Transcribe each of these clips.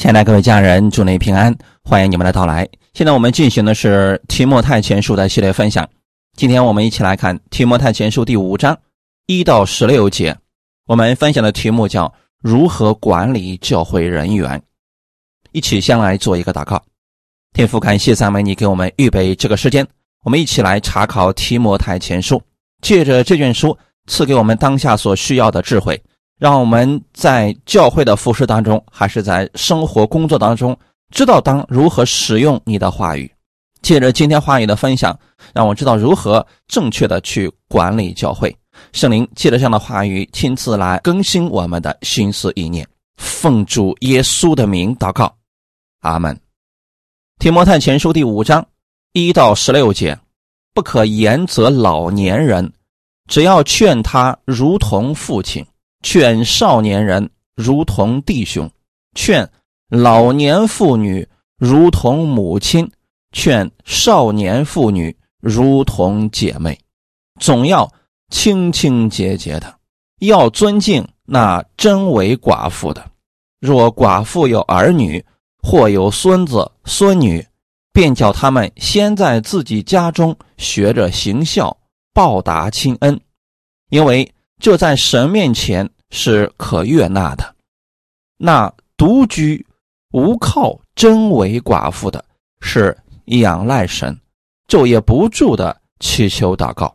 亲爱的各位家人，祝您平安，欢迎你们的到来。现在我们进行的是《提摩太前书》的系列分享。今天我们一起来看《提摩太前书》第五章一到十六节。我们分享的题目叫“如何管理教会人员”。一起先来做一个祷告。天父，感谢赞美你给我们预备这个时间，我们一起来查考《提摩太前书》，借着这卷书赐给我们当下所需要的智慧。让我们在教会的服饰当中，还是在生活工作当中，知道当如何使用你的话语。借着今天话语的分享，让我知道如何正确的去管理教会。圣灵借着这样的话语，亲自来更新我们的心思意念。奉主耶稣的名祷告，阿门。提摩太前书第五章一到十六节：不可严责老年人，只要劝他如同父亲。劝少年人如同弟兄，劝老年妇女如同母亲，劝少年妇女如同姐妹，总要清清洁洁的，要尊敬那真为寡妇的。若寡妇有儿女或有孙子孙女，便叫他们先在自己家中学着行孝，报答亲恩，因为。就在神面前是可悦纳的。那独居无靠、真为寡妇的，是仰赖神，昼夜不住的祈求祷告。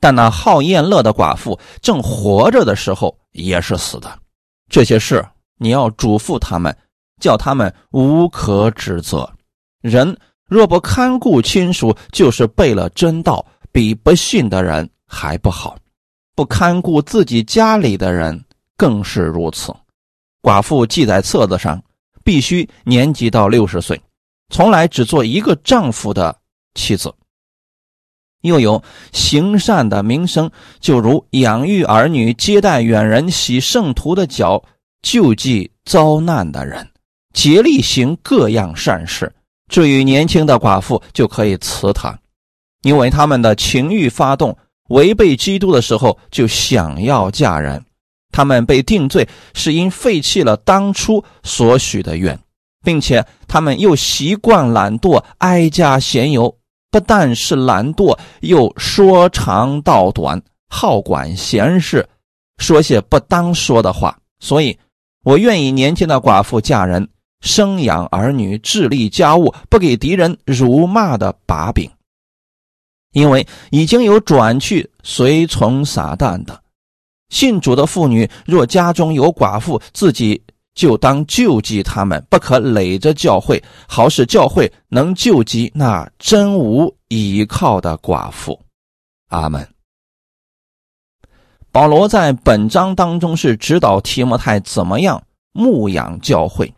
但那好宴乐的寡妇，正活着的时候也是死的。这些事你要嘱咐他们，叫他们无可指责。人若不看顾亲属，就是背了真道，比不信的人还不好。不看顾自己家里的人更是如此。寡妇记在册子上，必须年纪到六十岁，从来只做一个丈夫的妻子。又有行善的名声，就如养育儿女、接待远人、洗圣徒的脚、救济遭难的人，竭力行各样善事。至于年轻的寡妇，就可以辞他，因为他们的情欲发动。违背基督的时候，就想要嫁人。他们被定罪，是因废弃了当初所许的愿，并且他们又习惯懒惰，哀家闲游。不但是懒惰，又说长道短，好管闲事，说些不当说的话。所以，我愿意年轻的寡妇嫁人，生养儿女，治理家务，不给敌人辱骂的把柄。因为已经有转去随从撒旦的信主的妇女，若家中有寡妇，自己就当救济他们，不可累着教会，好使教会能救济那真无依靠的寡妇。阿门。保罗在本章当中是指导提摩太怎么样牧养教会，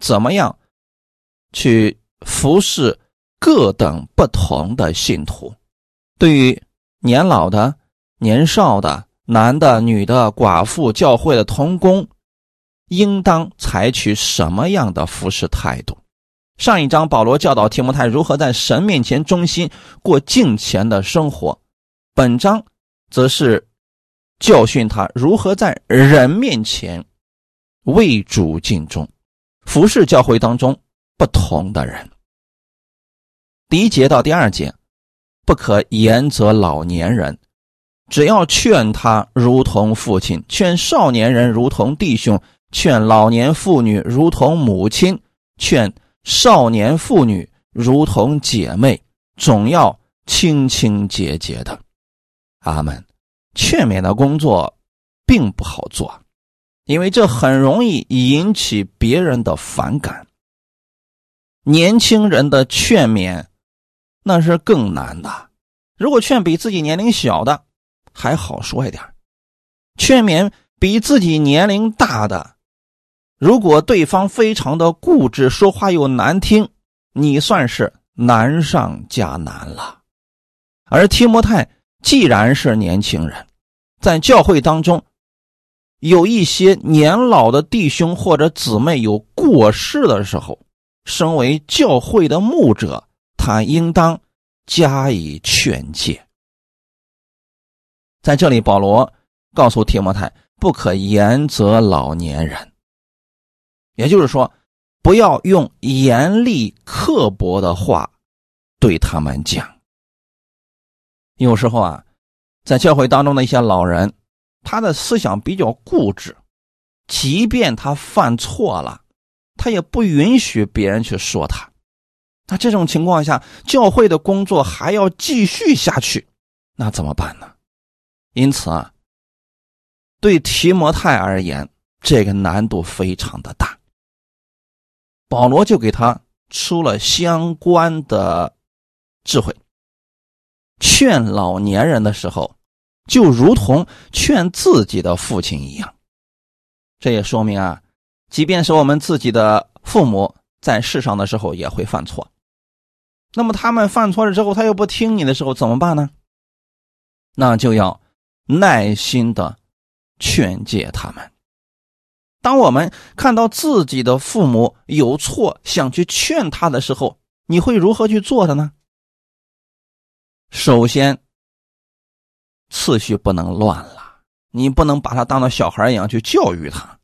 怎么样去服侍各等不同的信徒。对于年老的、年少的、男的、女的、寡妇、教会的童工，应当采取什么样的服侍态度？上一章保罗教导提摩太如何在神面前忠心过敬虔的生活，本章则是教训他如何在人面前为主尽忠，服侍教会当中不同的人。第一节到第二节。不可严责老年人，只要劝他如同父亲；劝少年人如同弟兄；劝老年妇女如同母亲；劝少年妇女如同姐妹，总要清清洁洁的。阿门。劝勉的工作并不好做，因为这很容易引起别人的反感。年轻人的劝勉。那是更难的。如果劝比自己年龄小的，还好说一点；劝勉比自己年龄大的，如果对方非常的固执，说话又难听，你算是难上加难了。而提摩太既然是年轻人，在教会当中有一些年老的弟兄或者姊妹有过世的时候，身为教会的牧者。他应当加以劝诫。在这里，保罗告诉提摩太，不可严责老年人。也就是说，不要用严厉刻薄的话对他们讲。有时候啊，在教会当中的一些老人，他的思想比较固执，即便他犯错了，他也不允许别人去说他。那这种情况下，教会的工作还要继续下去，那怎么办呢？因此啊，对提摩太而言，这个难度非常的大。保罗就给他出了相关的智慧，劝老年人的时候，就如同劝自己的父亲一样。这也说明啊，即便是我们自己的父母在世上的时候也会犯错。那么他们犯错了之后，他又不听你的时候怎么办呢？那就要耐心的劝诫他们。当我们看到自己的父母有错，想去劝他的时候，你会如何去做的呢？首先，次序不能乱了，你不能把他当做小孩一样去教育他，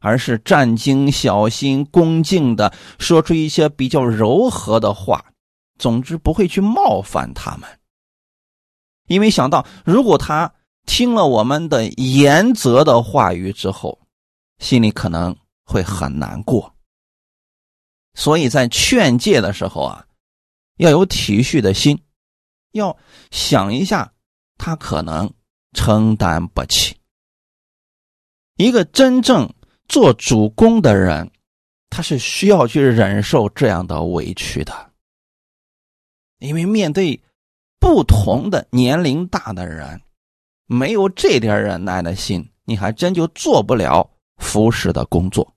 而是战兢小心、恭敬的说出一些比较柔和的话。总之不会去冒犯他们，因为想到如果他听了我们的严责的话语之后，心里可能会很难过。所以在劝诫的时候啊，要有体恤的心，要想一下他可能承担不起。一个真正做主公的人，他是需要去忍受这样的委屈的。因为面对不同的年龄大的人，没有这点忍耐的心，你还真就做不了服侍的工作。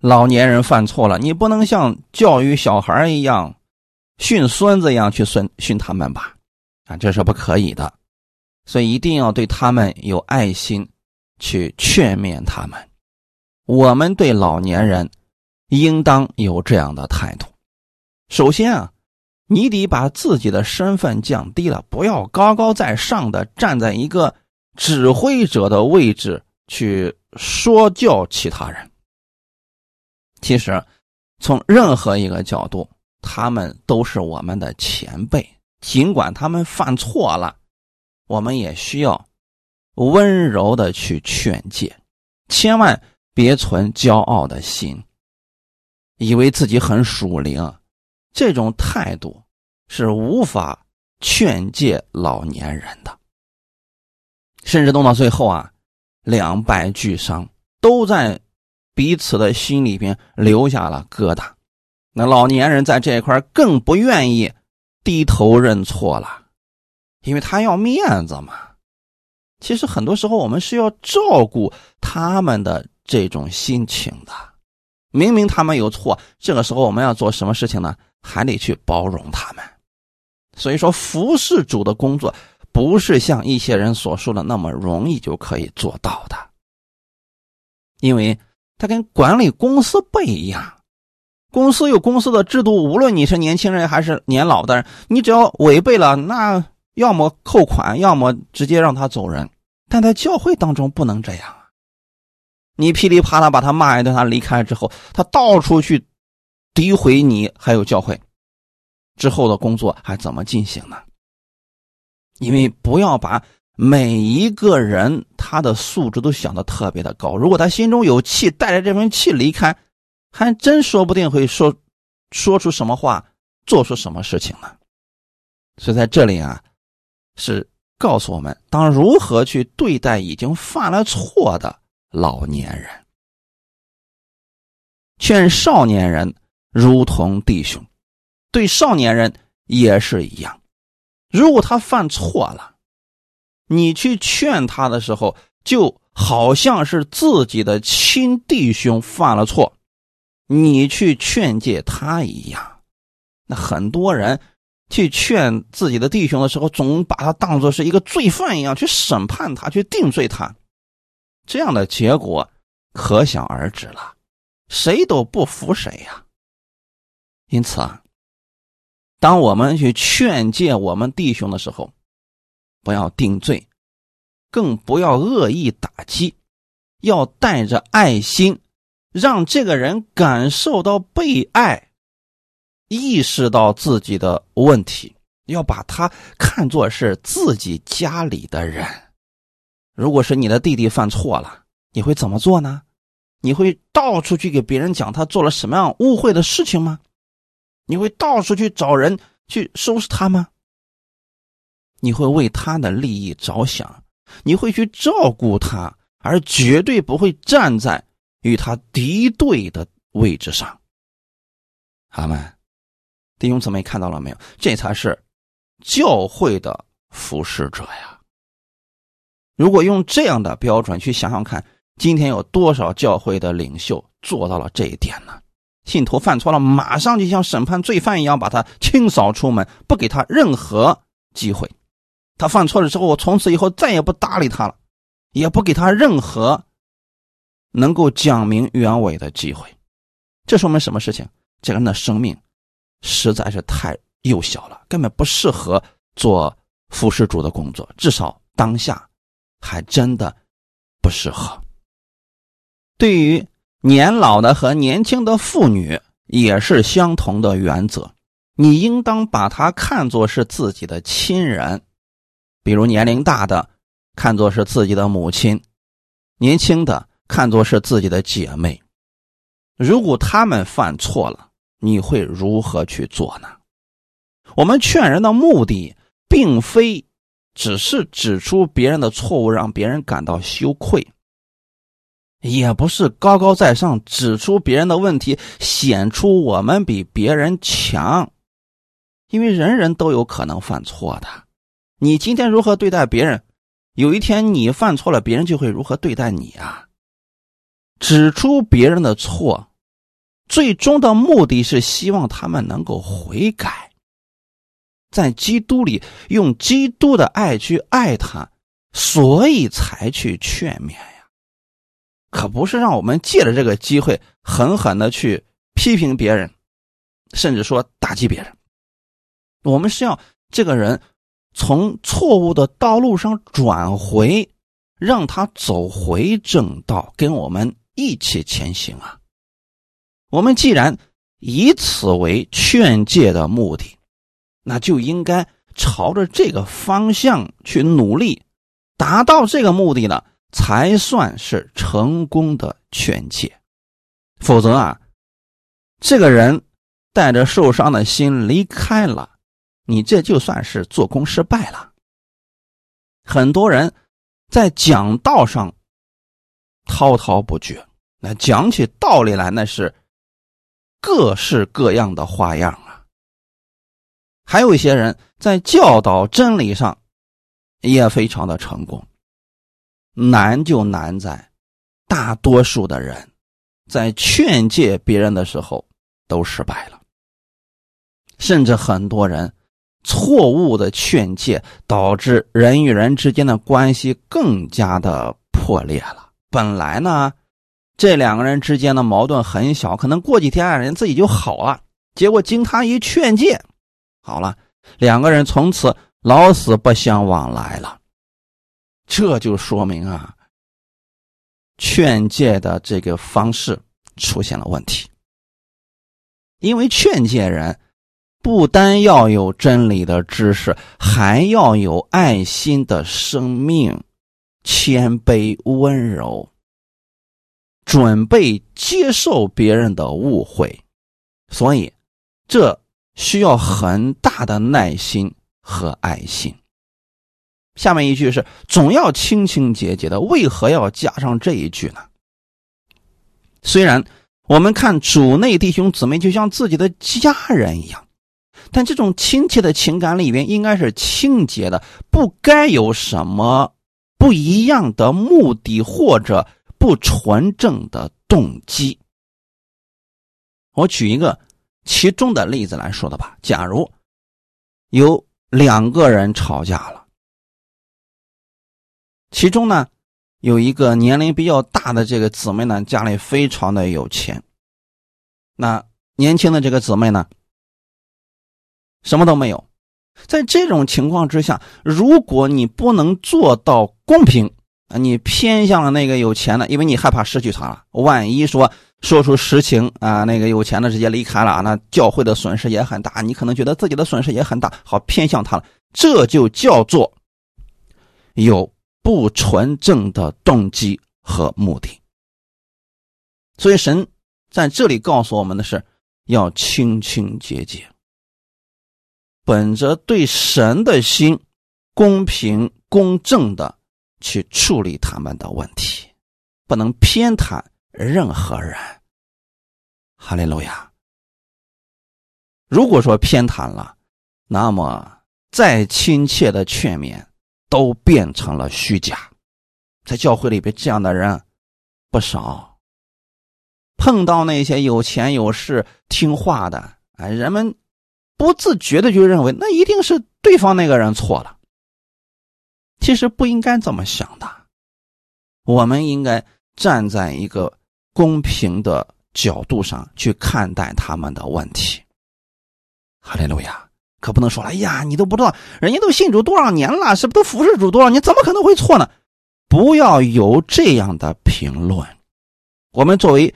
老年人犯错了，你不能像教育小孩一样训孙子一样去训训他们吧？啊，这是不可以的。所以一定要对他们有爱心，去劝勉他们。我们对老年人应当有这样的态度。首先啊。你得把自己的身份降低了，不要高高在上的站在一个指挥者的位置去说教其他人。其实，从任何一个角度，他们都是我们的前辈，尽管他们犯错了，我们也需要温柔的去劝诫，千万别存骄傲的心，以为自己很属灵。这种态度是无法劝诫老年人的，甚至弄到最后啊，两败俱伤，都在彼此的心里边留下了疙瘩。那老年人在这一块更不愿意低头认错了，因为他要面子嘛。其实很多时候我们是要照顾他们的这种心情的，明明他们有错，这个时候我们要做什么事情呢？还得去包容他们，所以说服侍主的工作不是像一些人所说的那么容易就可以做到的，因为他跟管理公司不一样，公司有公司的制度，无论你是年轻人还是年老的人，你只要违背了，那要么扣款，要么直接让他走人。但在教会当中不能这样啊，你噼里啪啦把他骂一顿，他离开之后，他到处去。诋毁你，还有教会之后的工作还怎么进行呢？因为不要把每一个人他的素质都想的特别的高，如果他心中有气，带着这份气离开，还真说不定会说说出什么话，做出什么事情呢？所以在这里啊，是告诉我们当如何去对待已经犯了错的老年人，劝少年人。如同弟兄，对少年人也是一样。如果他犯错了，你去劝他的时候，就好像是自己的亲弟兄犯了错，你去劝诫他一样。那很多人去劝自己的弟兄的时候，总把他当做是一个罪犯一样去审判他，去定罪他，这样的结果可想而知了。谁都不服谁呀。因此啊，当我们去劝诫我们弟兄的时候，不要定罪，更不要恶意打击，要带着爱心让这个人感受到被爱，意识到自己的问题，要把他看作是自己家里的人。如果是你的弟弟犯错了，你会怎么做呢？你会到处去给别人讲他做了什么样误会的事情吗？你会到处去找人去收拾他吗？你会为他的利益着想，你会去照顾他，而绝对不会站在与他敌对的位置上。好们，弟兄姊妹看到了没有？这才是教会的服侍者呀！如果用这样的标准去想想看，今天有多少教会的领袖做到了这一点呢？信徒犯错了，马上就像审判罪犯一样，把他清扫出门，不给他任何机会。他犯错了之后，我从此以后再也不搭理他了，也不给他任何能够讲明原委的机会。这说明什么事情？这个人的生命实在是太幼小了，根本不适合做服侍主的工作。至少当下还真的不适合。对于年老的和年轻的妇女也是相同的原则，你应当把她看作是自己的亲人。比如年龄大的看作是自己的母亲，年轻的看作是自己的姐妹。如果他们犯错了，你会如何去做呢？我们劝人的目的，并非只是指出别人的错误，让别人感到羞愧；也不是高高在上指出别人的问题，显出我们比别人强。因为人人都有可能犯错的。你今天如何对待别人，有一天你犯错了，别人就会如何对待你啊！指出别人的错，最终的目的是希望他们能够悔改，在基督里用基督的爱去爱他，所以才去劝勉呀，可不是让我们借着这个机会狠狠的去批评别人，甚至说打击别人。我们是要这个人。从错误的道路上转回，让他走回正道，跟我们一起前行啊！我们既然以此为劝诫的目的，那就应该朝着这个方向去努力，达到这个目的呢，才算是成功的劝诫。否则啊，这个人带着受伤的心离开了。你这就算是做工失败了。很多人在讲道上滔滔不绝，那讲起道理来那是各式各样的花样啊。还有一些人在教导真理上也非常的成功，难就难在大多数的人在劝诫别人的时候都失败了，甚至很多人。错误的劝诫导致人与人之间的关系更加的破裂了。本来呢，这两个人之间的矛盾很小，可能过几天人自己就好了。结果经他一劝诫，好了，两个人从此老死不相往来了。这就说明啊，劝诫的这个方式出现了问题，因为劝诫人。不单要有真理的知识，还要有爱心的生命，谦卑温柔，准备接受别人的误会，所以这需要很大的耐心和爱心。下面一句是总要清清洁洁的，为何要加上这一句呢？虽然我们看主内弟兄姊妹就像自己的家人一样。但这种亲切的情感里边应该是清洁的，不该有什么不一样的目的或者不纯正的动机。我举一个其中的例子来说的吧。假如有两个人吵架了，其中呢有一个年龄比较大的这个姊妹呢，家里非常的有钱，那年轻的这个姊妹呢？什么都没有，在这种情况之下，如果你不能做到公平，啊，你偏向了那个有钱的，因为你害怕失去他了。万一说说出实情啊，那个有钱的直接离开了，那教会的损失也很大。你可能觉得自己的损失也很大，好偏向他了，这就叫做有不纯正的动机和目的。所以神在这里告诉我们的是，要清清洁洁，本着对神的心，公平公正的。去处理他们的问题，不能偏袒任何人。哈利路亚。如果说偏袒了，那么再亲切的劝勉都变成了虚假。在教会里边，这样的人不少。碰到那些有钱有势、听话的，哎，人们不自觉的就认为那一定是对方那个人错了。其实不应该这么想的，我们应该站在一个公平的角度上去看待他们的问题。哈利路亚！可不能说了，哎呀，你都不知道，人家都信主多少年了，是不都服侍主多少年，怎么可能会错呢？不要有这样的评论。我们作为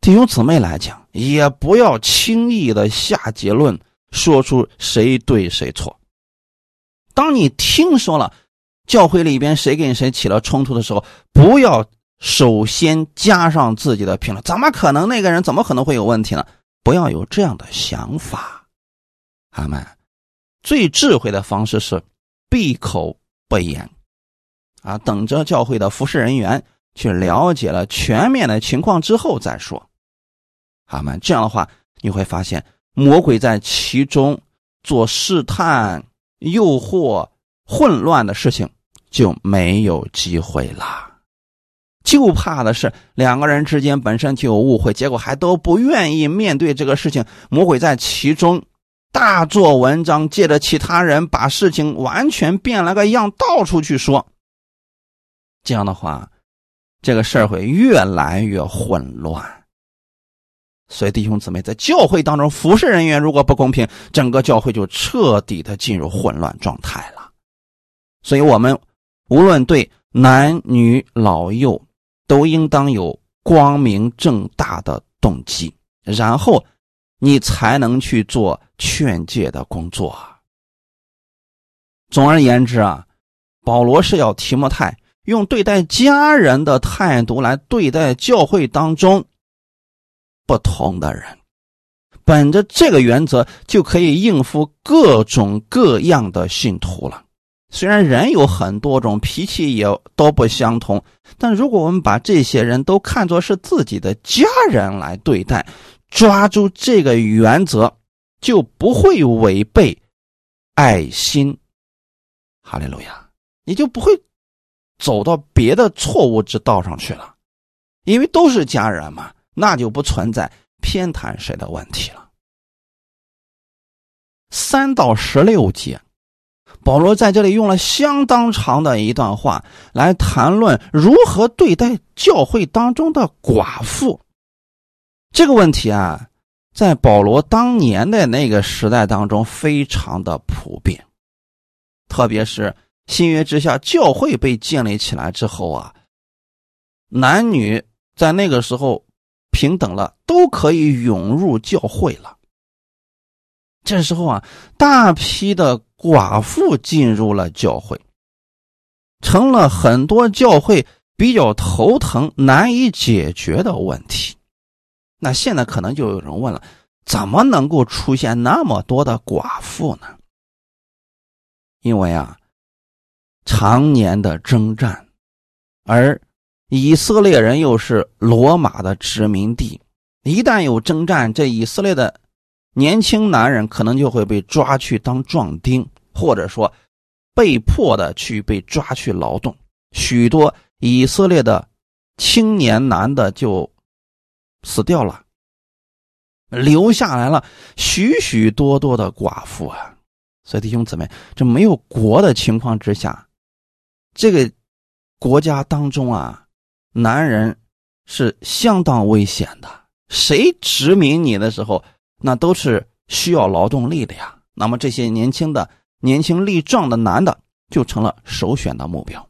弟兄姊妹来讲，也不要轻易的下结论，说出谁对谁错。当你听说了。教会里边谁跟谁起了冲突的时候，不要首先加上自己的评论。怎么可能那个人怎么可能会有问题呢？不要有这样的想法，阿门。最智慧的方式是闭口不言，啊，等着教会的服侍人员去了解了全面的情况之后再说，阿门。这样的话，你会发现魔鬼在其中做试探、诱惑、混乱的事情。就没有机会了，就怕的是两个人之间本身就有误会，结果还都不愿意面对这个事情。魔鬼在其中大做文章，借着其他人把事情完全变了个样，到处去说。这样的话，这个事儿会越来越混乱。所以弟兄姊妹，在教会当中，服侍人员如果不公平，整个教会就彻底的进入混乱状态了。所以我们。无论对男女老幼，都应当有光明正大的动机，然后你才能去做劝诫的工作。总而言之啊，保罗是要提摩太用对待家人的态度来对待教会当中不同的人，本着这个原则，就可以应付各种各样的信徒了。虽然人有很多种脾气，也都不相同，但如果我们把这些人都看作是自己的家人来对待，抓住这个原则，就不会违背爱心。哈利路亚，你就不会走到别的错误之道上去了，因为都是家人嘛，那就不存在偏袒谁的问题了。三到十六节。保罗在这里用了相当长的一段话来谈论如何对待教会当中的寡妇这个问题啊，在保罗当年的那个时代当中非常的普遍，特别是新约之下教会被建立起来之后啊，男女在那个时候平等了，都可以涌入教会了。这时候啊，大批的。寡妇进入了教会，成了很多教会比较头疼、难以解决的问题。那现在可能就有人问了：怎么能够出现那么多的寡妇呢？因为啊，常年的征战，而以色列人又是罗马的殖民地，一旦有征战，这以色列的。年轻男人可能就会被抓去当壮丁，或者说被迫的去被抓去劳动。许多以色列的青年男的就死掉了，留下来了许许多多的寡妇啊！所以弟兄姊妹，这没有国的情况之下，这个国家当中啊，男人是相当危险的。谁殖民你的时候？那都是需要劳动力的呀。那么这些年轻的、年轻力壮的男的就成了首选的目标。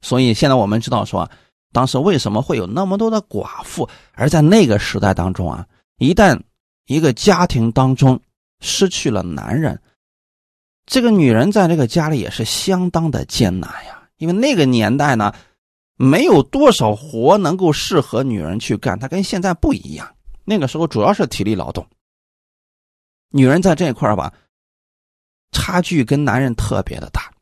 所以现在我们知道说，当时为什么会有那么多的寡妇？而在那个时代当中啊，一旦一个家庭当中失去了男人，这个女人在这个家里也是相当的艰难呀。因为那个年代呢，没有多少活能够适合女人去干，它跟现在不一样。那个时候主要是体力劳动，女人在这一块吧，差距跟男人特别的大。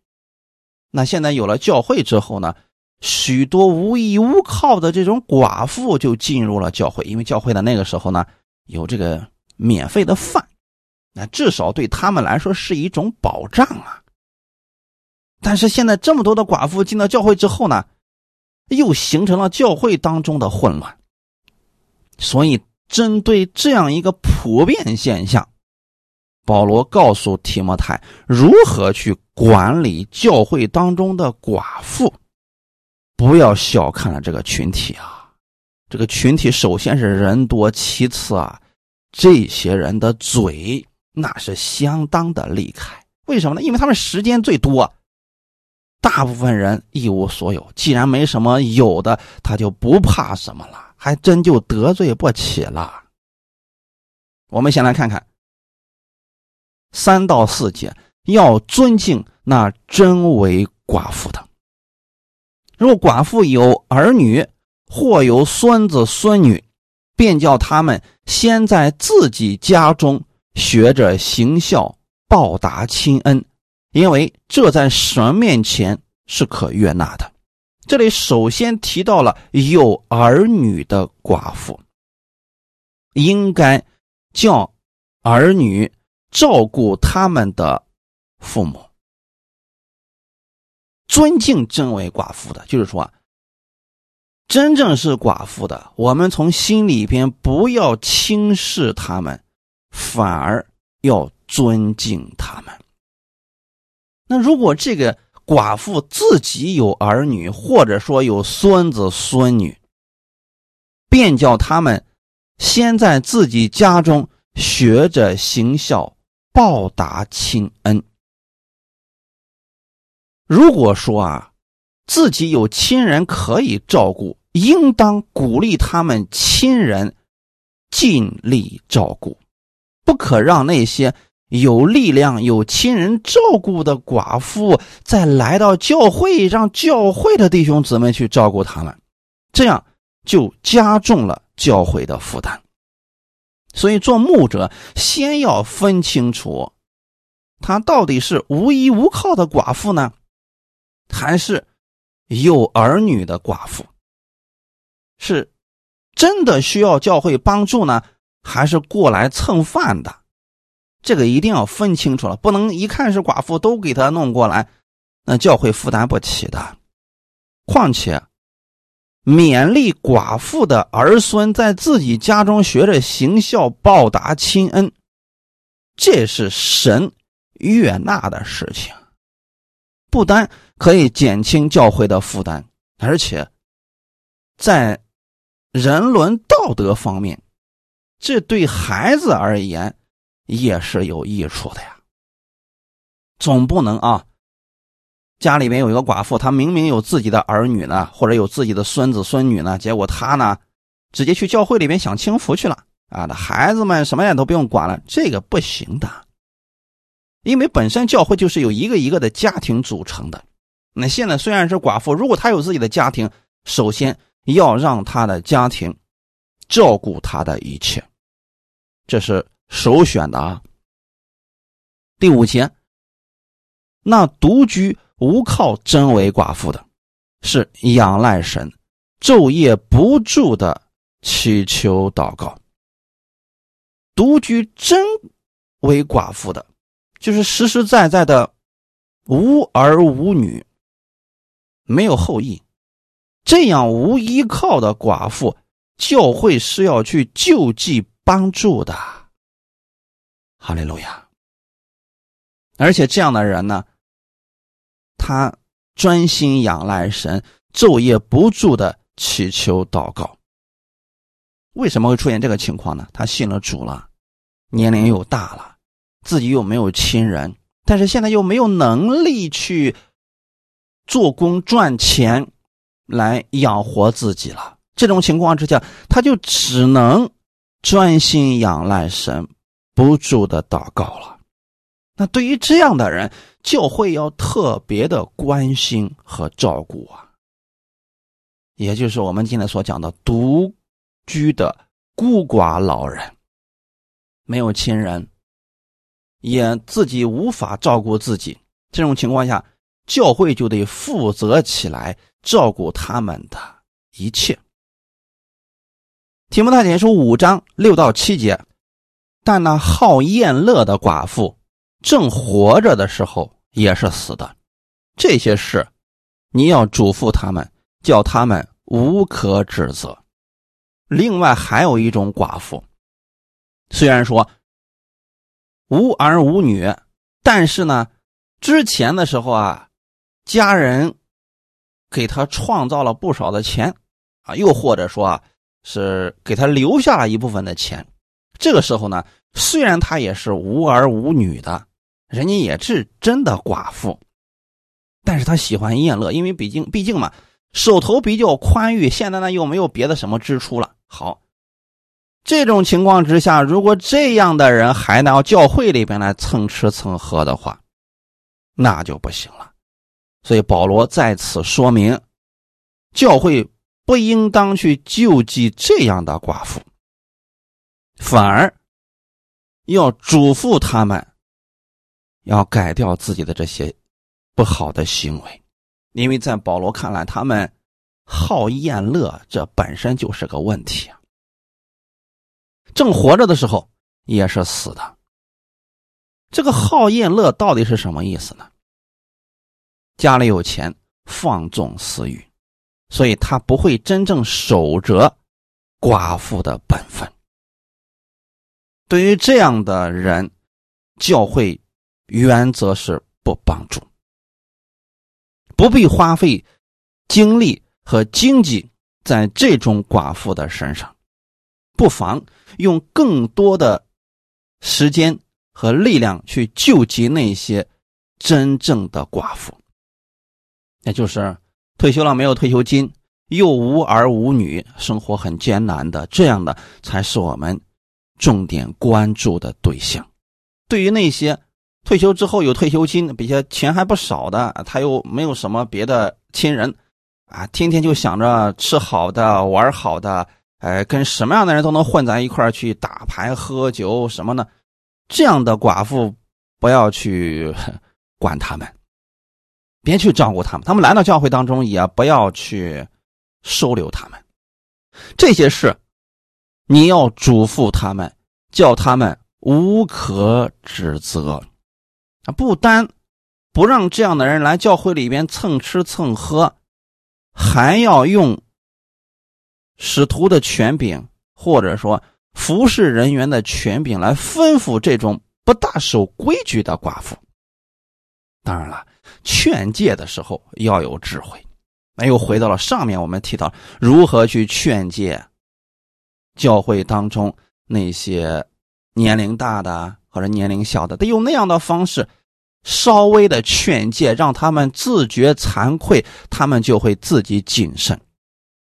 那现在有了教会之后呢，许多无依无靠的这种寡妇就进入了教会，因为教会的那个时候呢有这个免费的饭，那至少对他们来说是一种保障啊。但是现在这么多的寡妇进到教会之后呢，又形成了教会当中的混乱。所以针对这样一个普遍现象。保罗告诉提摩太如何去管理教会当中的寡妇，不要小看了这个群体啊！这个群体首先是人多，其次啊，这些人的嘴那是相当的厉害。为什么呢？因为他们时间最多，大部分人一无所有。既然没什么有的，他就不怕什么了，还真就得罪不起了。我们先来看看。三到四节要尊敬那真为寡妇的。若寡妇有儿女或有孙子孙女，便叫他们先在自己家中学着行孝，报答亲恩，因为这在神面前是可悦纳的。这里首先提到了有儿女的寡妇，应该叫儿女。照顾他们的父母，尊敬真为寡妇的，就是说，真正是寡妇的，我们从心里边不要轻视他们，反而要尊敬他们。那如果这个寡妇自己有儿女，或者说有孙子孙女，便叫他们先在自己家中学着行孝。报答亲恩。如果说啊，自己有亲人可以照顾，应当鼓励他们亲人尽力照顾，不可让那些有力量、有亲人照顾的寡妇再来到教会，让教会的弟兄姊妹去照顾他们，这样就加重了教会的负担。所以，做牧者先要分清楚，他到底是无依无靠的寡妇呢，还是有儿女的寡妇？是真的需要教会帮助呢，还是过来蹭饭的？这个一定要分清楚了，不能一看是寡妇都给他弄过来，那教会负担不起的。况且。勉励寡妇的儿孙在自己家中学着行孝，报答亲恩，这是神悦纳的事情。不单可以减轻教会的负担，而且在人伦道德方面，这对孩子而言也是有益处的呀。总不能啊。家里面有一个寡妇，她明明有自己的儿女呢，或者有自己的孙子孙女呢，结果她呢，直接去教会里面享清福去了啊！那孩子们什么也都不用管了，这个不行的，因为本身教会就是有一个一个的家庭组成的。那现在虽然是寡妇，如果她有自己的家庭，首先要让她的家庭照顾她的一切，这是首选的啊。第五节，那独居。无靠真为寡妇的，是仰赖神，昼夜不住的祈求祷告。独居真为寡妇的，就是实实在在的无儿无女，没有后裔，这样无依靠的寡妇，教会是要去救济帮助的。哈利路亚！而且这样的人呢？他专心仰赖神，昼夜不住的祈求祷告。为什么会出现这个情况呢？他信了主了，年龄又大了，自己又没有亲人，但是现在又没有能力去做工赚钱来养活自己了。这种情况之下，他就只能专心仰赖神，不住的祷告了。那对于这样的人，教会要特别的关心和照顾啊。也就是我们今天所讲的独居的孤寡老人，没有亲人，也自己无法照顾自己，这种情况下，教会就得负责起来照顾他们的一切。提摩太前书五章六到七节，但那好宴乐的寡妇，正活着的时候也是死的。这些事，你要嘱咐他们，叫他们无可指责。另外还有一种寡妇，虽然说无儿无女，但是呢，之前的时候啊，家人给他创造了不少的钱啊，又或者说啊。是给他留下了一部分的钱，这个时候呢，虽然他也是无儿无女的，人家也是真的寡妇，但是他喜欢宴乐，因为毕竟毕竟嘛，手头比较宽裕，现在呢又没有别的什么支出了。好，这种情况之下，如果这样的人还到教会里边来蹭吃蹭喝的话，那就不行了。所以保罗在此说明，教会。不应当去救济这样的寡妇，反而要嘱咐他们要改掉自己的这些不好的行为，因为在保罗看来，他们好宴乐，这本身就是个问题啊。正活着的时候也是死的。这个好宴乐到底是什么意思呢？家里有钱，放纵私欲。所以他不会真正守着寡妇的本分。对于这样的人，教会原则是不帮助，不必花费精力和经济在这种寡妇的身上，不妨用更多的时间和力量去救济那些真正的寡妇，也就是。退休了没有退休金，又无儿无女，生活很艰难的，这样的才是我们重点关注的对象。对于那些退休之后有退休金，比且钱还不少的，他又没有什么别的亲人，啊，天天就想着吃好的、玩好的，哎，跟什么样的人都能混在一块去打牌、喝酒什么呢？这样的寡妇不要去管他们。别去照顾他们，他们来到教会当中也不要去收留他们。这些事你要嘱咐他们，叫他们无可指责。啊，不单不让这样的人来教会里边蹭吃蹭喝，还要用使徒的权柄，或者说服侍人员的权柄来吩咐这种不大守规矩的寡妇。当然了。劝诫的时候要有智慧，那又回到了上面我们提到如何去劝诫教会当中那些年龄大的或者年龄小的，得用那样的方式，稍微的劝诫，让他们自觉惭愧，他们就会自己谨慎。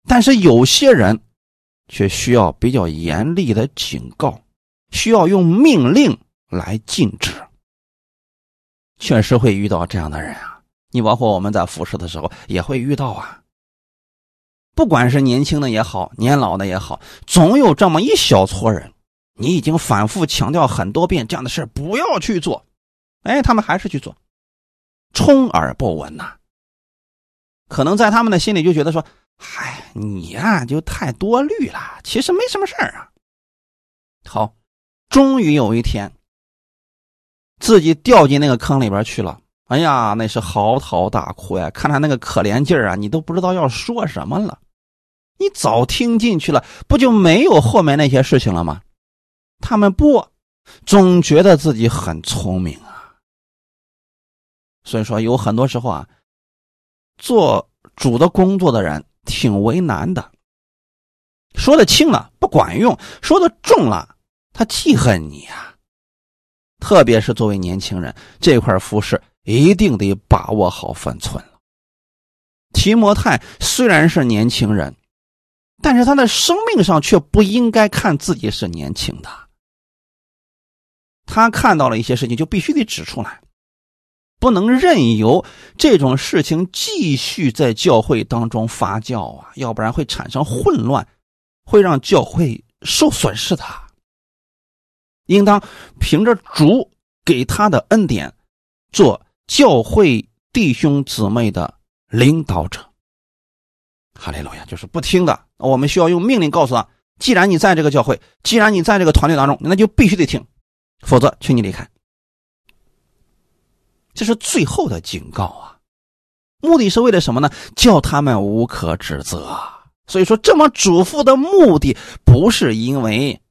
但是有些人却需要比较严厉的警告，需要用命令来禁止。确实会遇到这样的人啊！你包括我们在服侍的时候也会遇到啊。不管是年轻的也好，年老的也好，总有这么一小撮人，你已经反复强调很多遍这样的事不要去做，哎，他们还是去做，充耳不闻呐。可能在他们的心里就觉得说：“嗨，你呀就太多虑了，其实没什么事儿啊。”好，终于有一天。自己掉进那个坑里边去了，哎呀，那是嚎啕大哭呀！看他那个可怜劲儿啊，你都不知道要说什么了。你早听进去了，不就没有后面那些事情了吗？他们不，总觉得自己很聪明啊。所以说，有很多时候啊，做主的工作的人挺为难的。说的轻了不管用，说的重了，他记恨你啊。特别是作为年轻人，这块服饰一定得把握好分寸了。提摩太虽然是年轻人，但是他的生命上却不应该看自己是年轻的。他看到了一些事情，就必须得指出来，不能任由这种事情继续在教会当中发酵啊，要不然会产生混乱，会让教会受损失的。应当凭着主给他的恩典，做教会弟兄姊妹的领导者。哈利路亚，就是不听的，我们需要用命令告诉他：既然你在这个教会，既然你在这个团队当中，那就必须得听。否则，请你离开。这是最后的警告啊！目的是为了什么呢？叫他们无可指责。所以说，这么嘱咐的目的，不是因为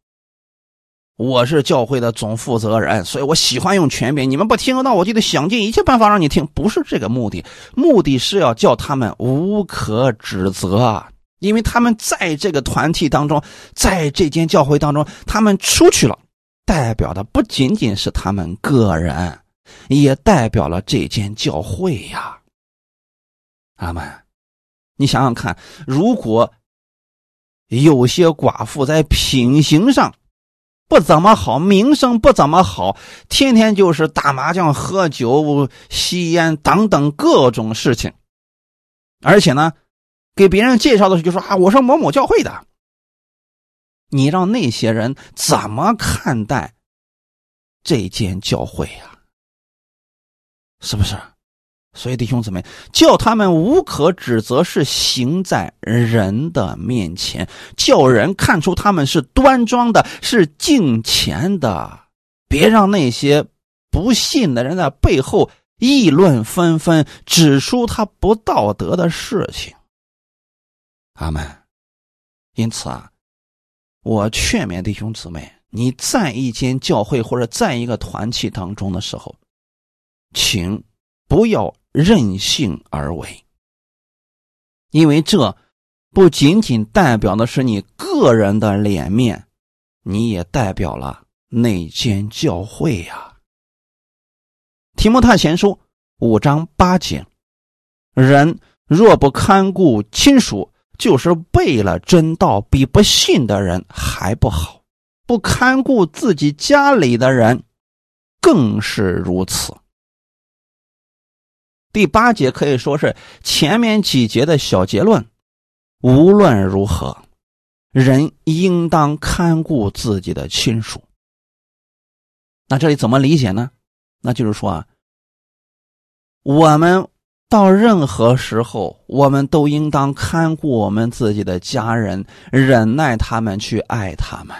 我是教会的总负责人，所以我喜欢用权柄。你们不听，那我就得想尽一切办法让你听。不是这个目的，目的是要叫他们无可指责，因为他们在这个团体当中，在这间教会当中，他们出去了。代表的不仅仅是他们个人，也代表了这间教会呀。阿门。你想想看，如果有些寡妇在品行上不怎么好，名声不怎么好，天天就是打麻将、喝酒、吸烟等等各种事情，而且呢，给别人介绍的时候就说啊，我是某某教会的。你让那些人怎么看待这间教会呀？是不是？所以弟兄姊妹，叫他们无可指责，是行在人的面前，叫人看出他们是端庄的，是敬虔的。别让那些不信的人在背后议论纷纷，指出他不道德的事情。阿门。因此啊。我劝勉弟兄姊妹，你在一间教会或者在一个团体当中的时候，请不要任性而为，因为这不仅仅代表的是你个人的脸面，你也代表了内间教会呀。提摩太前书五章八节：人若不看顾亲属。就是背了真道，比不信的人还不好；不看顾自己家里的人，更是如此。第八节可以说是前面几节的小结论。无论如何，人应当看顾自己的亲属。那这里怎么理解呢？那就是说啊，我们。到任何时候，我们都应当看顾我们自己的家人，忍耐他们，去爱他们。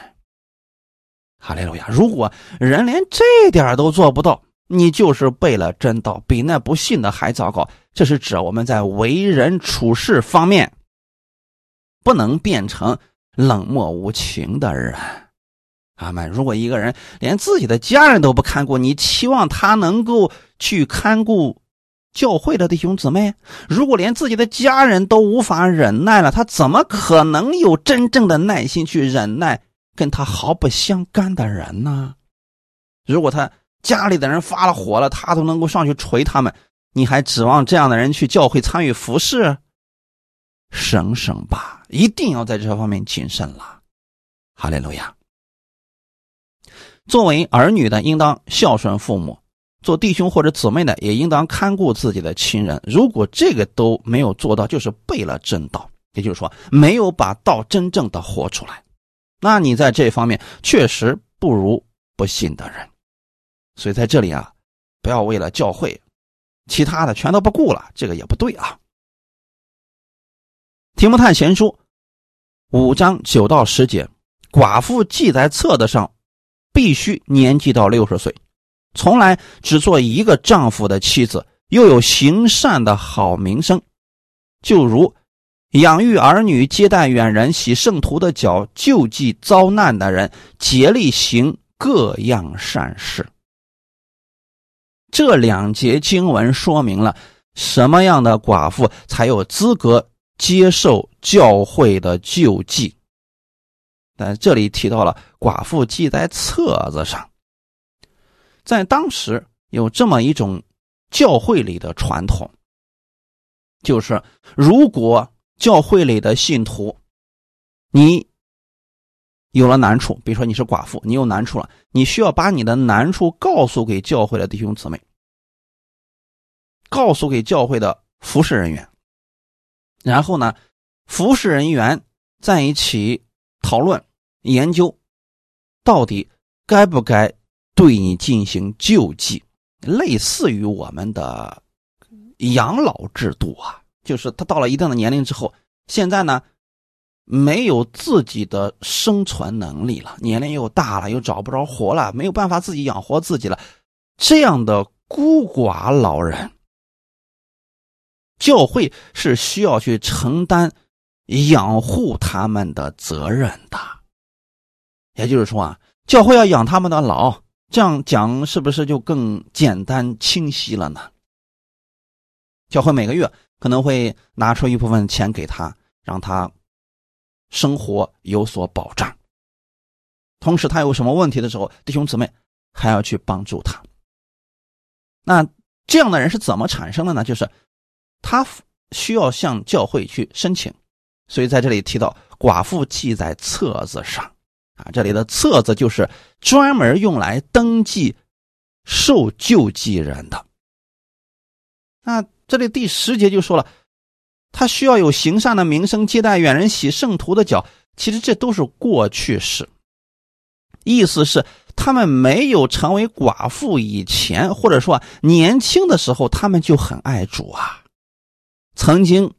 哈利路亚！如果人连这点都做不到，你就是背了真道，比那不信的还糟糕。这是指我们在为人处事方面，不能变成冷漠无情的人。阿门。如果一个人连自己的家人都不看顾，你期望他能够去看顾？教会的弟兄姊妹，如果连自己的家人都无法忍耐了，他怎么可能有真正的耐心去忍耐跟他毫不相干的人呢？如果他家里的人发了火了，他都能够上去捶他们，你还指望这样的人去教会参与服侍？省省吧，一定要在这方面谨慎了。哈利路亚。作为儿女的，应当孝顺父母。做弟兄或者姊妹的，也应当看顾自己的亲人。如果这个都没有做到，就是背了正道，也就是说，没有把道真正的活出来，那你在这方面确实不如不信的人。所以在这里啊，不要为了教会，其他的全都不顾了，这个也不对啊。提摩太前书五章九到十节，寡妇记在册子上，必须年纪到六十岁。从来只做一个丈夫的妻子，又有行善的好名声，就如养育儿女、接待远人、洗圣徒的脚、救济遭难的人、竭力行各样善事。这两节经文说明了什么样的寡妇才有资格接受教会的救济。但这里提到了寡妇记在册子上。在当时有这么一种教会里的传统，就是如果教会里的信徒，你有了难处，比如说你是寡妇，你有难处了，你需要把你的难处告诉给教会的弟兄姊妹，告诉给教会的服侍人员，然后呢，服侍人员在一起讨论研究，到底该不该对你进行救济，类似于我们的养老制度啊，就是他到了一定的年龄之后，现在呢。没有自己的生存能力了，年龄又大了，又找不着活了，没有办法自己养活自己了。这样的孤寡老人，教会是需要去承担养护他们的责任的。也就是说啊，教会要养他们的老，这样讲是不是就更简单清晰了呢？教会每个月可能会拿出一部分钱给他，让他。生活有所保障，同时他有什么问题的时候，弟兄姊妹还要去帮助他。那这样的人是怎么产生的呢？就是他需要向教会去申请，所以在这里提到寡妇记在册子上啊，这里的册子就是专门用来登记受救济人的。那这里第十节就说了。他需要有行善的名声，接待远人，洗圣徒的脚。其实这都是过去式，意思是他们没有成为寡妇以前，或者说年轻的时候，他们就很爱主啊，曾经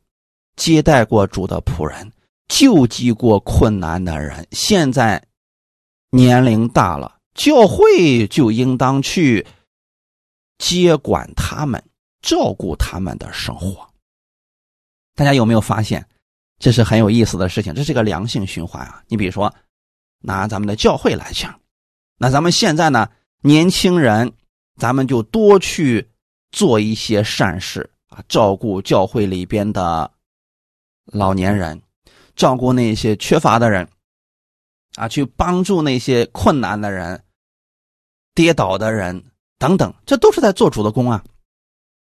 接待过主的仆人，救济过困难的人。现在年龄大了，教会就应当去接管他们，照顾他们的生活。大家有没有发现，这是很有意思的事情？这是个良性循环啊！你比如说，拿咱们的教会来讲，那咱们现在呢，年轻人，咱们就多去做一些善事啊，照顾教会里边的老年人，照顾那些缺乏的人，啊，去帮助那些困难的人、跌倒的人等等，这都是在做主的工啊。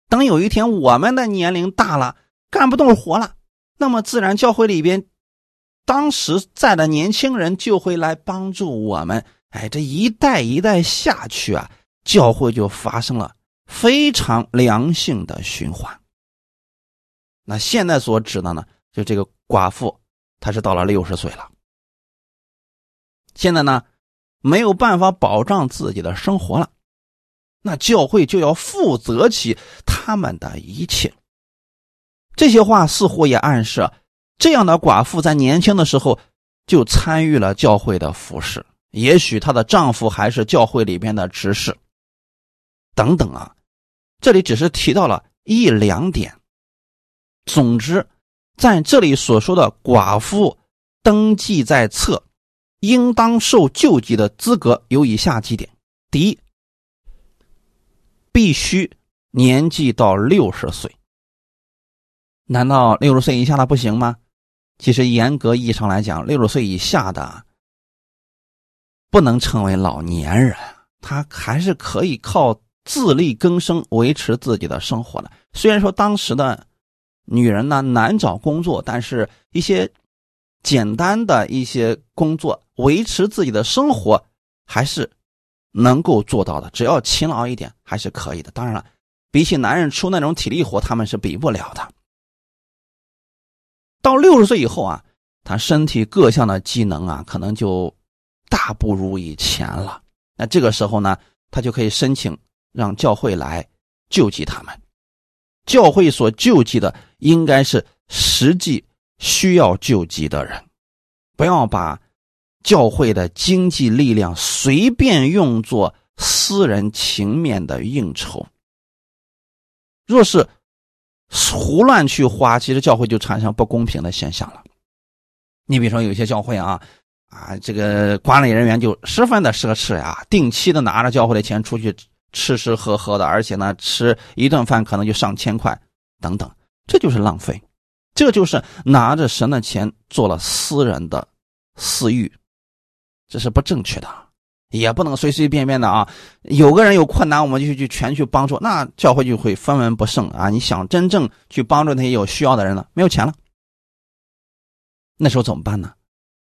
等有一天我们的年龄大了。干不动活了，那么自然教会里边当时在的年轻人就会来帮助我们。哎，这一代一代下去啊，教会就发生了非常良性的循环。那现在所指的呢，就这个寡妇，她是到了六十岁了，现在呢没有办法保障自己的生活了，那教会就要负责起他们的一切。这些话似乎也暗示，这样的寡妇在年轻的时候就参与了教会的服饰，也许她的丈夫还是教会里边的执事，等等啊。这里只是提到了一两点。总之，在这里所说的寡妇登记在册，应当受救济的资格有以下几点：第一，必须年纪到六十岁。难道六十岁以下的不行吗？其实严格意义上来讲，六十岁以下的不能称为老年人，他还是可以靠自力更生维持自己的生活的。虽然说当时的女人呢难找工作，但是一些简单的一些工作维持自己的生活还是能够做到的，只要勤劳一点还是可以的。当然了，比起男人出那种体力活，他们是比不了的。到六十岁以后啊，他身体各项的机能啊，可能就大不如以前了。那这个时候呢，他就可以申请让教会来救济他们。教会所救济的应该是实际需要救济的人，不要把教会的经济力量随便用作私人情面的应酬。若是，胡乱去花，其实教会就产生不公平的现象了。你比如说，有些教会啊，啊，这个管理人员就十分的奢侈呀，定期的拿着教会的钱出去吃吃喝喝的，而且呢，吃一顿饭可能就上千块，等等，这就是浪费，这就是拿着神的钱做了私人的私欲，这是不正确的。也不能随随便便的啊。有个人有困难，我们就去全去帮助，那教会就会分文不剩啊。你想真正去帮助那些有需要的人呢，没有钱了，那时候怎么办呢？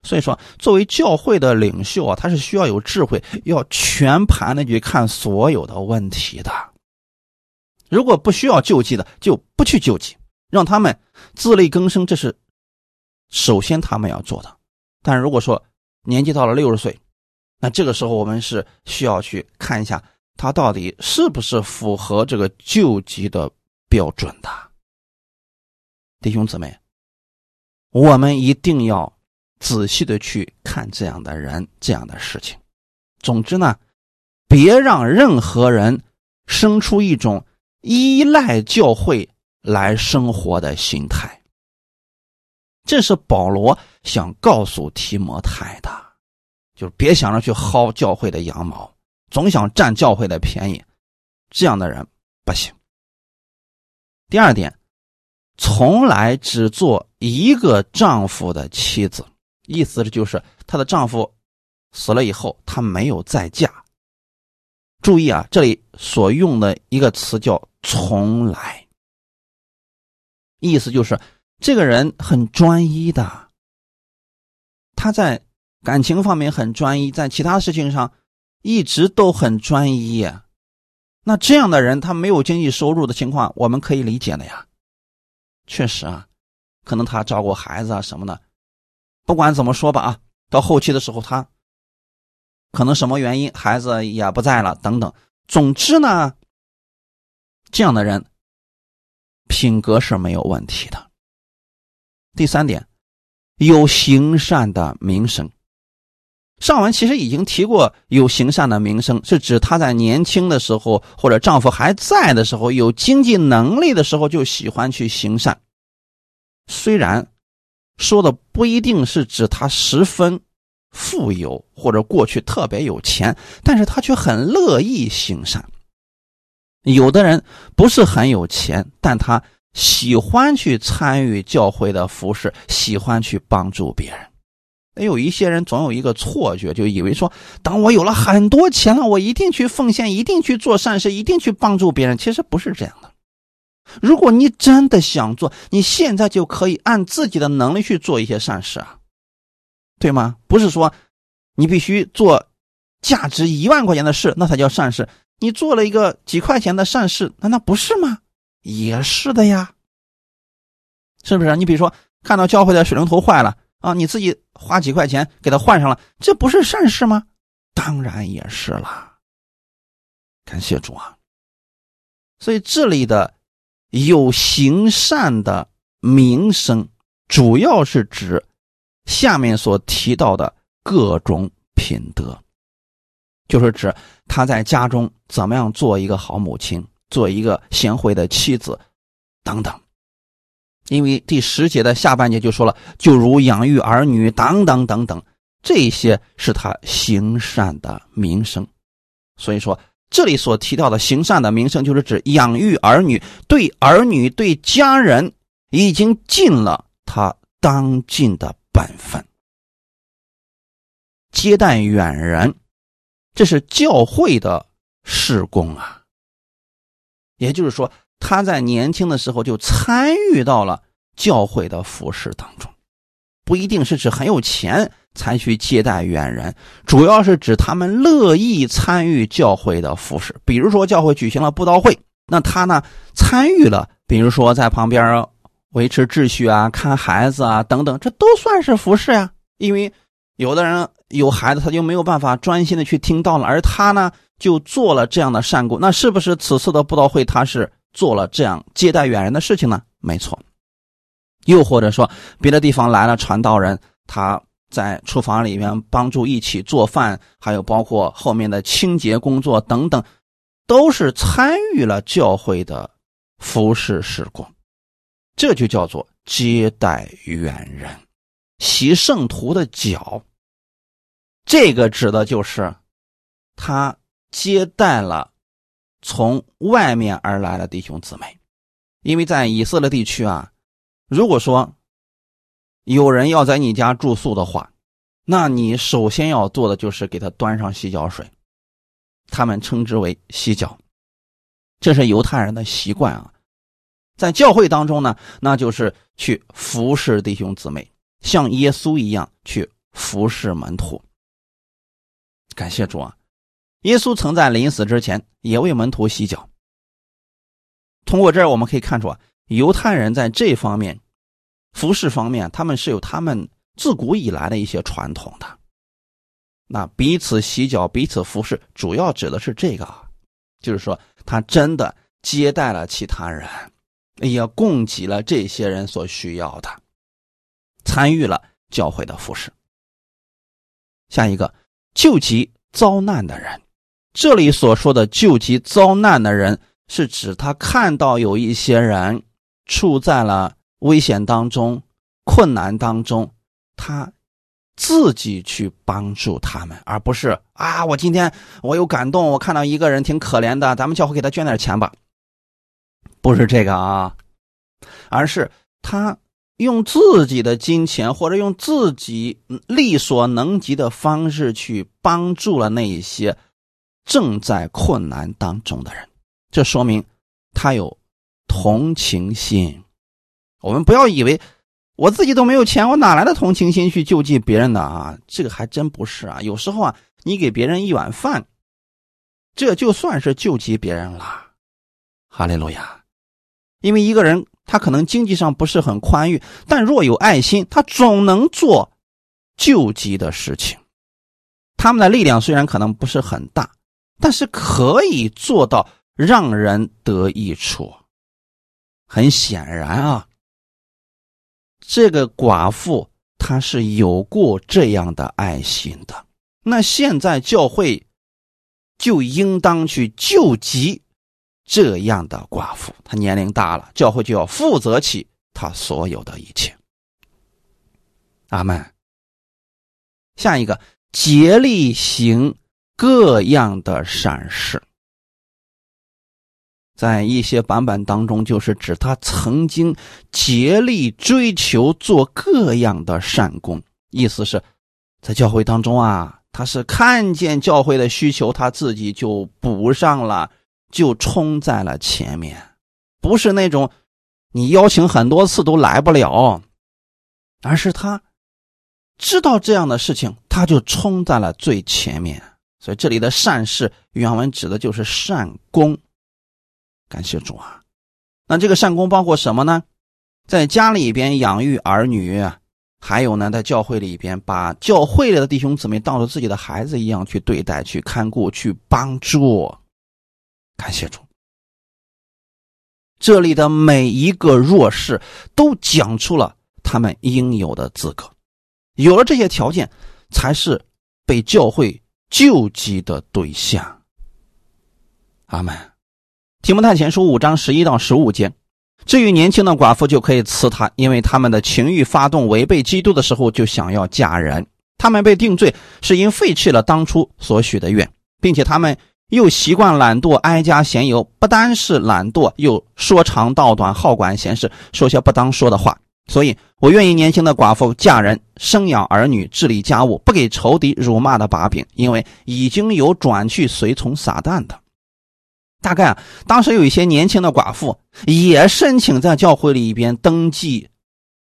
所以说，作为教会的领袖啊，他是需要有智慧，要全盘的去看所有的问题的。如果不需要救济的，就不去救济，让他们自力更生，这是首先他们要做的。但如果说年纪到了六十岁，那这个时候我们是需要去看一下他到底是不是符合这个救济的标准的。弟兄姊妹，我们一定要。仔细的去看这样的人，这样的事情。总之呢，别让任何人生出一种依赖教会来生活的心态。这是保罗想告诉提摩太的，就是别想着去薅教会的羊毛，总想占教会的便宜，这样的人不行。第二点，从来只做一个丈夫的妻子。意思就是她的丈夫死了以后，她没有再嫁。注意啊，这里所用的一个词叫“从来”，意思就是这个人很专一的，他在感情方面很专一，在其他事情上一直都很专一。那这样的人，他没有经济收入的情况，我们可以理解的呀。确实啊，可能他照顾孩子啊什么的。不管怎么说吧啊，到后期的时候，他可能什么原因，孩子也不在了，等等。总之呢，这样的人品格是没有问题的。第三点，有行善的名声。上文其实已经提过，有行善的名声是指她在年轻的时候，或者丈夫还在的时候，有经济能力的时候，就喜欢去行善。虽然。说的不一定是指他十分富有或者过去特别有钱，但是他却很乐意行善。有的人不是很有钱，但他喜欢去参与教会的服饰，喜欢去帮助别人。有一些人总有一个错觉，就以为说，当我有了很多钱了，我一定去奉献，一定去做善事，一定去帮助别人。其实不是这样的。如果你真的想做，你现在就可以按自己的能力去做一些善事啊，对吗？不是说你必须做价值一万块钱的事，那才叫善事。你做了一个几块钱的善事，难道不是吗？也是的呀，是不是？你比如说看到教会的水龙头坏了啊，你自己花几块钱给他换上了，这不是善事吗？当然也是了。感谢主啊！所以这里的。有行善的名声，主要是指下面所提到的各种品德，就是指他在家中怎么样做一个好母亲，做一个贤惠的妻子等等。因为第十节的下半节就说了，就如养育儿女等等等等，这些是他行善的名声。所以说。这里所提到的行善的名声，就是指养育儿女，对儿女、对家人已经尽了他当尽的本分。接待远人，这是教会的事工啊。也就是说，他在年轻的时候就参与到了教会的服饰当中，不一定是指很有钱。才去接待远人，主要是指他们乐意参与教会的服饰。比如说，教会举行了布道会，那他呢参与了。比如说，在旁边维持秩序啊、看孩子啊等等，这都算是服饰呀。因为有的人有孩子，他就没有办法专心的去听到了，而他呢就做了这样的善功。那是不是此次的布道会他是做了这样接待远人的事情呢？没错。又或者说，别的地方来了传道人，他。在厨房里面帮助一起做饭，还有包括后面的清洁工作等等，都是参与了教会的服侍事工，这就叫做接待远人，洗圣徒的脚。这个指的就是他接待了从外面而来的弟兄姊妹，因为在以色列地区啊，如果说。有人要在你家住宿的话，那你首先要做的就是给他端上洗脚水，他们称之为洗脚，这是犹太人的习惯啊。在教会当中呢，那就是去服侍弟兄姊妹，像耶稣一样去服侍门徒。感谢主啊！耶稣曾在临死之前也为门徒洗脚。通过这儿我们可以看出啊，犹太人在这方面服侍方面，他们是有他们自古以来的一些传统的。那彼此洗脚、彼此服侍，主要指的是这个，就是说他真的接待了其他人。也供给了这些人所需要的，参与了教会的服饰。下一个，救急遭难的人，这里所说的救急遭难的人，是指他看到有一些人处在了危险当中、困难当中，他自己去帮助他们，而不是啊，我今天我有感动，我看到一个人挺可怜的，咱们教会给他捐点钱吧。不是这个啊，而是他用自己的金钱或者用自己力所能及的方式去帮助了那一些正在困难当中的人，这说明他有同情心。我们不要以为我自己都没有钱，我哪来的同情心去救济别人的啊？这个还真不是啊。有时候啊，你给别人一碗饭，这就算是救济别人了。哈利路亚。因为一个人他可能经济上不是很宽裕，但若有爱心，他总能做救济的事情。他们的力量虽然可能不是很大，但是可以做到让人得益处。很显然啊，这个寡妇她是有过这样的爱心的。那现在教会就应当去救济。这样的寡妇，她年龄大了，教会就要负责起她所有的一切。阿门。下一个，竭力行各样的善事，在一些版本当中，就是指他曾经竭力追求做各样的善功，意思是，在教会当中啊，他是看见教会的需求，他自己就补上了。就冲在了前面，不是那种你邀请很多次都来不了，而是他知道这样的事情，他就冲在了最前面。所以这里的善事原文指的就是善功。感谢主啊！那这个善功包括什么呢？在家里边养育儿女，还有呢，在教会里边把教会里的弟兄姊妹当做自己的孩子一样去对待、去看顾、去帮助。感谢主，这里的每一个弱势都讲出了他们应有的资格，有了这些条件，才是被教会救济的对象。阿门。提摩太前书五章十一到十五节，至于年轻的寡妇就可以辞他，因为他们的情欲发动违背基督的时候，就想要嫁人。他们被定罪，是因废弃了当初所许的愿，并且他们。又习惯懒惰，哀家闲游，不单是懒惰，又说长道短，好管闲事，说些不当说的话。所以我愿意年轻的寡妇嫁人，生养儿女，治理家务，不给仇敌辱骂的把柄，因为已经有转去随从撒旦的。大概啊，当时有一些年轻的寡妇也申请在教会里边登记，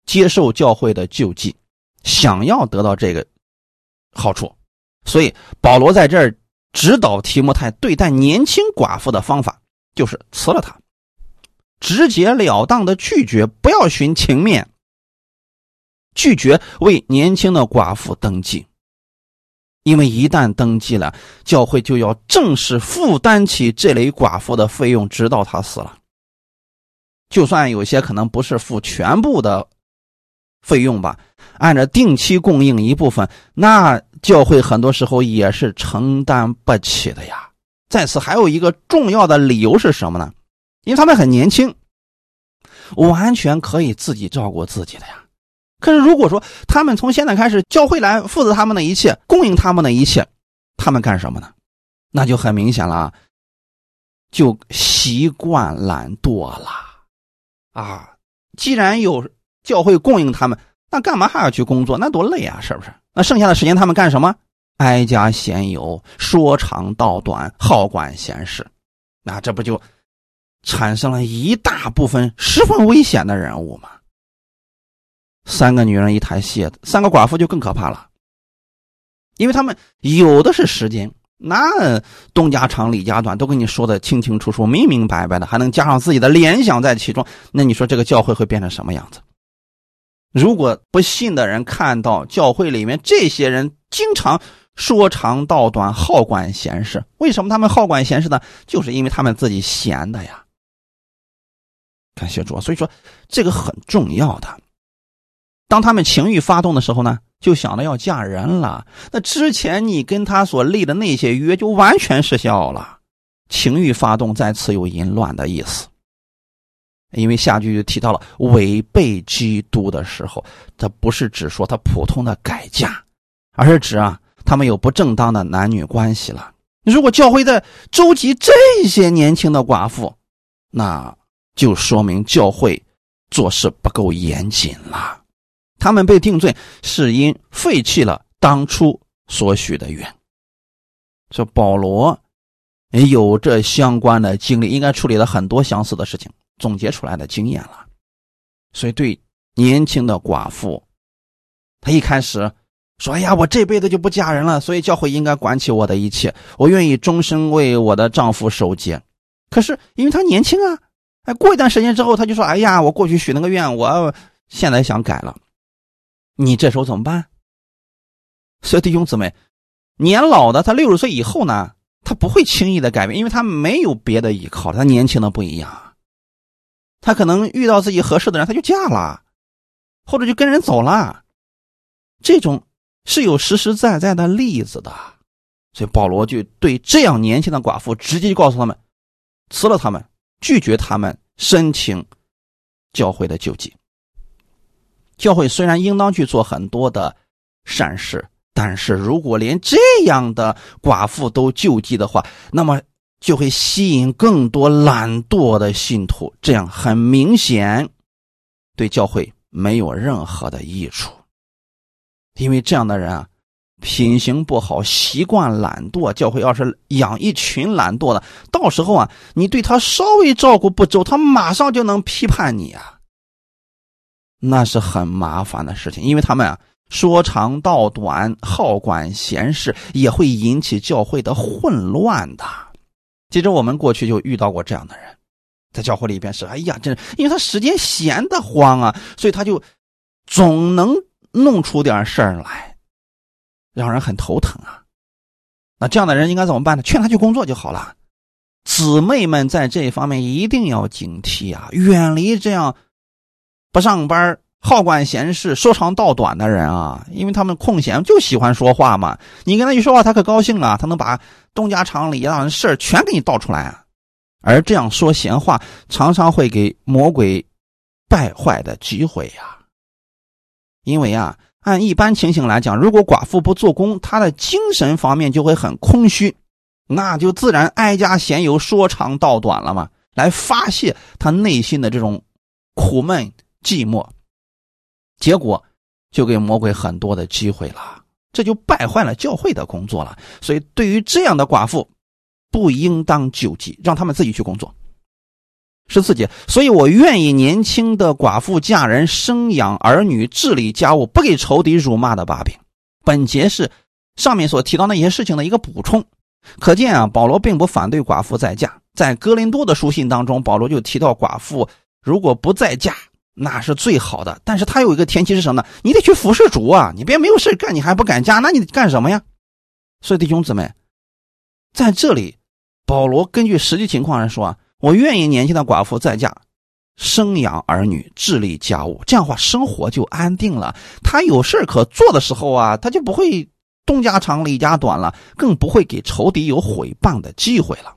接受教会的救济，想要得到这个好处。所以保罗在这儿。指导提摩太对待年轻寡妇的方法，就是辞了他，直截了当的拒绝，不要寻情面，拒绝为年轻的寡妇登记，因为一旦登记了，教会就要正式负担起这类寡妇的费用，直到她死了。就算有些可能不是付全部的费用吧，按照定期供应一部分，那。教会很多时候也是承担不起的呀。在此还有一个重要的理由是什么呢？因为他们很年轻，完全可以自己照顾自己的呀。可是如果说他们从现在开始，教会来负责他们的一切，供应他们的一切，他们干什么呢？那就很明显了，就习惯懒惰了啊。既然有教会供应他们，那干嘛还要去工作？那多累啊，是不是？那剩下的时间他们干什么？哀家闲游，说长道短，好管闲事。那这不就产生了一大部分十分危险的人物吗？三个女人一台戏，三个寡妇就更可怕了，因为他们有的是时间，那东家长李家短都跟你说的清清楚楚、明明白白的，还能加上自己的联想在其中，那你说这个教会会变成什么样子？如果不信的人看到教会里面这些人经常。说长道短，好管闲事。为什么他们好管闲事呢？就是因为他们自己闲的呀。感谢主，所以说这个很重要的。当他们情欲发动的时候呢，就想着要嫁人了。那之前你跟他所立的那些约就完全失效了。情欲发动，再次有淫乱的意思。因为下句就提到了违背基督的时候，它不是只说他普通的改嫁，而是指啊。他们有不正当的男女关系了。如果教会在周集这些年轻的寡妇，那就说明教会做事不够严谨了。他们被定罪是因废弃了当初所许的愿。说保罗也有这相关的经历，应该处理了很多相似的事情，总结出来的经验了。所以对年轻的寡妇，他一开始。说：“哎呀，我这辈子就不嫁人了，所以教会应该管起我的一切。我愿意终身为我的丈夫守节。可是因为他年轻啊，过一段时间之后，他就说：‘哎呀，我过去许那个愿，我现在想改了。’你这时候怎么办？所以弟兄姊妹，年老的他六十岁以后呢，他不会轻易的改变，因为他没有别的依靠。他年轻的不一样，他可能遇到自己合适的人，他就嫁了，或者就跟人走了。这种。”是有实实在在的例子的，所以保罗就对这样年轻的寡妇直接就告诉他们，辞了他们，拒绝他们申请教会的救济。教会虽然应当去做很多的善事，但是如果连这样的寡妇都救济的话，那么就会吸引更多懒惰的信徒，这样很明显对教会没有任何的益处。因为这样的人啊，品行不好，习惯懒惰。教会要是养一群懒惰的，到时候啊，你对他稍微照顾不周，他马上就能批判你啊。那是很麻烦的事情，因为他们啊说长道短，好管闲事，也会引起教会的混乱的。其实我们过去就遇到过这样的人，在教会里边是，哎呀，这因为他时间闲得慌啊，所以他就总能。弄出点事儿来，让人很头疼啊！那这样的人应该怎么办呢？劝他去工作就好了。姊妹们在这一方面一定要警惕啊，远离这样不上班、好管闲事、说长道短的人啊！因为他们空闲就喜欢说话嘛。你跟他一说话，他可高兴啊，他能把东家长李家的事儿全给你道出来啊。而这样说闲话，常常会给魔鬼败坏的机会呀。因为啊，按一般情形来讲，如果寡妇不做工，她的精神方面就会很空虚，那就自然哀家闲游，说长道短了嘛，来发泄她内心的这种苦闷寂寞，结果就给魔鬼很多的机会了，这就败坏了教会的工作了。所以，对于这样的寡妇，不应当救济，让他们自己去工作。十四节，所以我愿意年轻的寡妇嫁人，生养儿女，治理家务，不给仇敌辱骂的把柄。本节是上面所提到那些事情的一个补充。可见啊，保罗并不反对寡妇再嫁。在哥林多的书信当中，保罗就提到寡妇如果不再嫁，那是最好的。但是他有一个前提是什么呢？你得去服侍主啊！你别没有事干，你还不敢嫁，那你干什么呀？所以弟兄姊妹，在这里，保罗根据实际情况来说啊。我愿意年轻的寡妇再嫁，生养儿女，治理家务，这样的话生活就安定了。他有事可做的时候啊，他就不会东家长李家短了，更不会给仇敌有毁谤的机会了。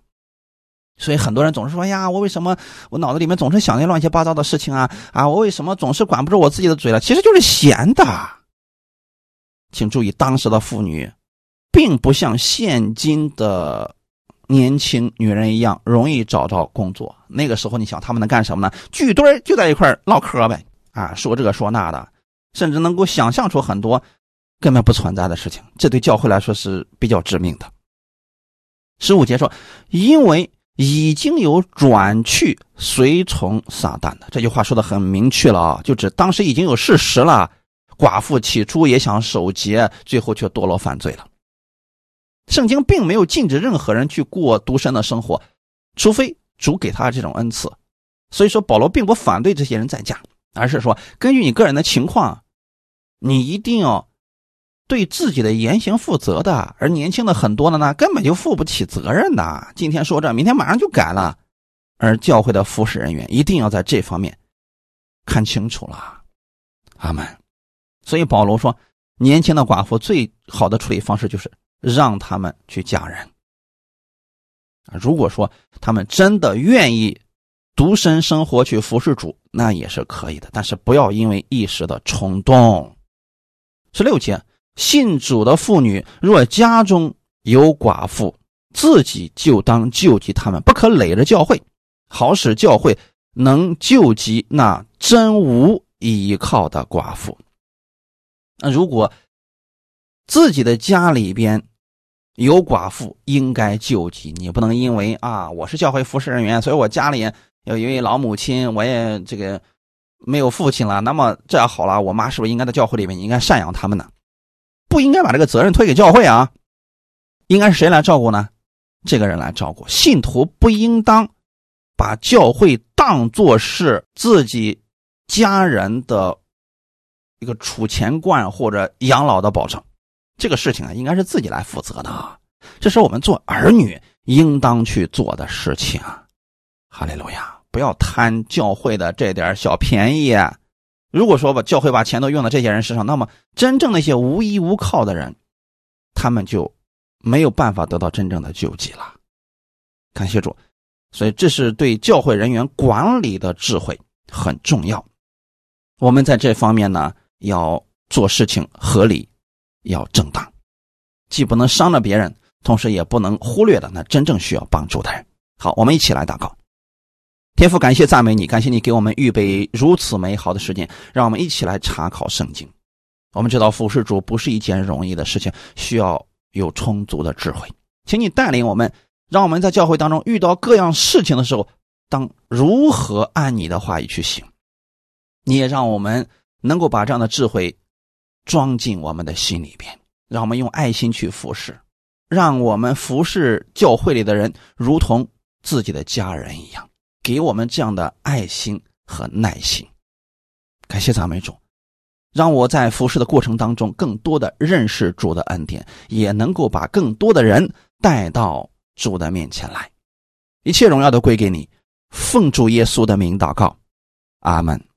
所以很多人总是说：“呀，我为什么我脑子里面总是想那乱七八糟的事情啊？啊，我为什么总是管不住我自己的嘴了？”其实就是闲的。请注意，当时的妇女，并不像现今的。年轻女人一样容易找到工作。那个时候，你想他们能干什么呢？聚堆就在一块唠嗑呗，啊，说这个说那的，甚至能够想象出很多根本不存在的事情，这对教会来说是比较致命的。十五节说，因为已经有转去随从撒旦的这句话说的很明确了啊，就指当时已经有事实了。寡妇起初也想守节，最后却堕落犯罪了。圣经并没有禁止任何人去过独身的生活，除非主给他这种恩赐。所以说，保罗并不反对这些人在家，而是说根据你个人的情况，你一定要对自己的言行负责的。而年轻的很多的呢，根本就负不起责任的。今天说这，明天马上就改了。而教会的服侍人员一定要在这方面看清楚了。阿门。所以保罗说，年轻的寡妇最好的处理方式就是让他们去嫁人。如果说他们真的愿意独身生活去服侍主，那也是可以的，但是不要因为一时的冲动。十六节，信主的妇女若家中有寡妇，自己就当救济他们，不可累着教会，好使教会能救济那真无依靠的寡妇。那如果自己的家里边有寡妇，应该救济。你不能因为啊，我是教会服侍人员，所以我家里有一位老母亲，我也这个没有父亲了。那么这样好了，我妈是不是应该在教会里面，应该赡养他们呢？不应该把这个责任推给教会啊，应该是谁来照顾呢？这个人来照顾。信徒不应当把教会当作是自己家人的。一个储钱罐或者养老的保障，这个事情啊，应该是自己来负责的。这是我们做儿女应当去做的事情啊。哈利路亚！不要贪教会的这点小便宜。如果说把教会把钱都用在这些人身上，那么真正那些无依无靠的人，他们就没有办法得到真正的救济了。感谢主！所以这是对教会人员管理的智慧很重要。我们在这方面呢。要做事情合理，要正当，既不能伤了别人，同时也不能忽略了那真正需要帮助的人。好，我们一起来祷告。天父，感谢赞美你，感谢你给我们预备如此美好的时间，让我们一起来查考圣经。我们知道服侍主不是一件容易的事情，需要有充足的智慧，请你带领我们，让我们在教会当中遇到各样事情的时候，当如何按你的话语去行。你也让我们。能够把这样的智慧装进我们的心里边，让我们用爱心去服侍，让我们服侍教会里的人如同自己的家人一样，给我们这样的爱心和耐心。感谢赞美主，让我在服侍的过程当中更多的认识主的恩典，也能够把更多的人带到主的面前来。一切荣耀都归给你，奉主耶稣的名祷告，阿门。